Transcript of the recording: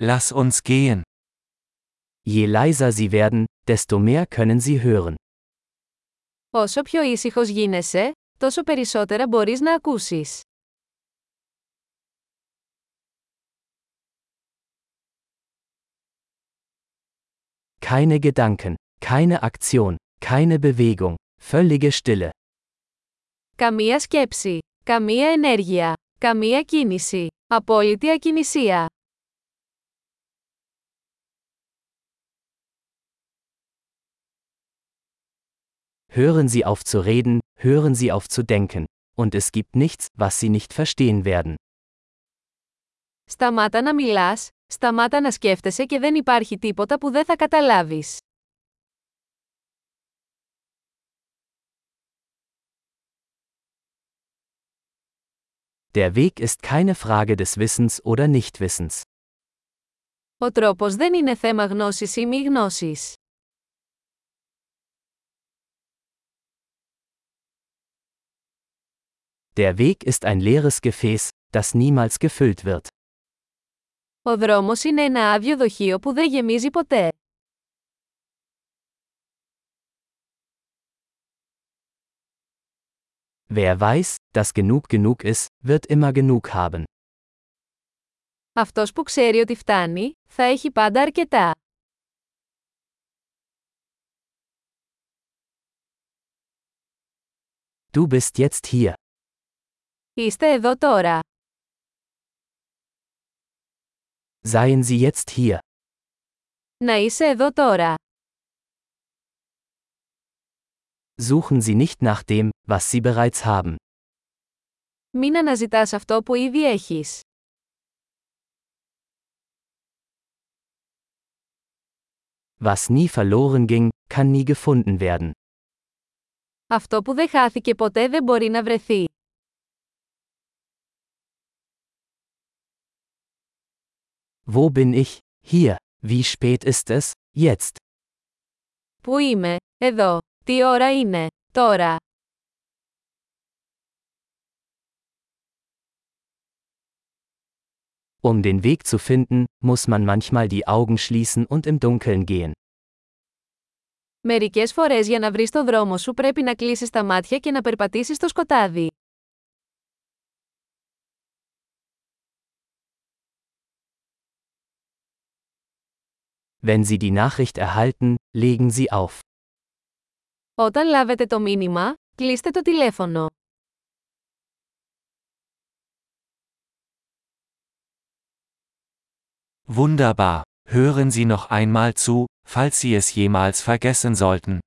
Lass uns gehen. Je leiser sie werden, desto mehr können sie hören. Όσο πιο ήσυχος γίνεσαι, τόσο περισσότερα μπορείς να ακούσεις. Keine Gedanken, keine Aktion, keine Bewegung, völlige Stille. Καμία σκέψη, καμία ενέργεια, καμία κίνηση, απόλυτη ακινησία. Hören Sie auf zu reden, hören Sie auf zu denken, und es gibt nichts, was Sie nicht verstehen werden. Σταμάτα να μιλάς, σταμάτα να σκέφτεσαι και δεν υπάρχει τίποτα που δεν θα καταλάβεις. Der Weg ist keine Frage des Wissens oder Nichtwissens. Ο τρόπος δεν είναι θέμα γνώσης ή μη γνώσης. Der Weg ist ein leeres Gefäß, das niemals gefüllt wird. Ο δρόμος είναι ένα άδειο δοχείο που δεν γεμίζει ποτέ. Wer weiß, dass genug genug ist, wird immer genug haben. Αυτός που ξέρει ότι φτάνει, θα έχει πάντα αρκετά. Du bist jetzt hier. Είστε εδώ τώρα. Seien Sie jetzt hier. Να είσαι εδώ τώρα. Suchen Sie nicht nach dem, was Sie bereits haben. Μην αναζητάς αυτό που ήδη έχεις. Was nie verloren ging, kann nie gefunden werden. Αυτό που δεν χάθηκε ποτέ δεν μπορεί να βρεθεί. Wo bin ich? Hier. Wie spät ist es? Jetzt. Πού είμαι? Εδώ. Τι ώρα είναι? Τώρα. Um den Weg zu finden, muss man manchmal die Augen schließen und im Dunkeln gehen. Μερικές φορές για να βρεις το δρόμο σου πρέπει να κλείσεις τα μάτια και να περπατήσεις στο σκοτάδι. Wenn Sie die Nachricht erhalten, legen Sie auf. Όταν λάβετε το μήνυμα, κλείστε το τηλέφωνο. Wunderbar. Hören Sie noch einmal zu, falls Sie es jemals vergessen sollten.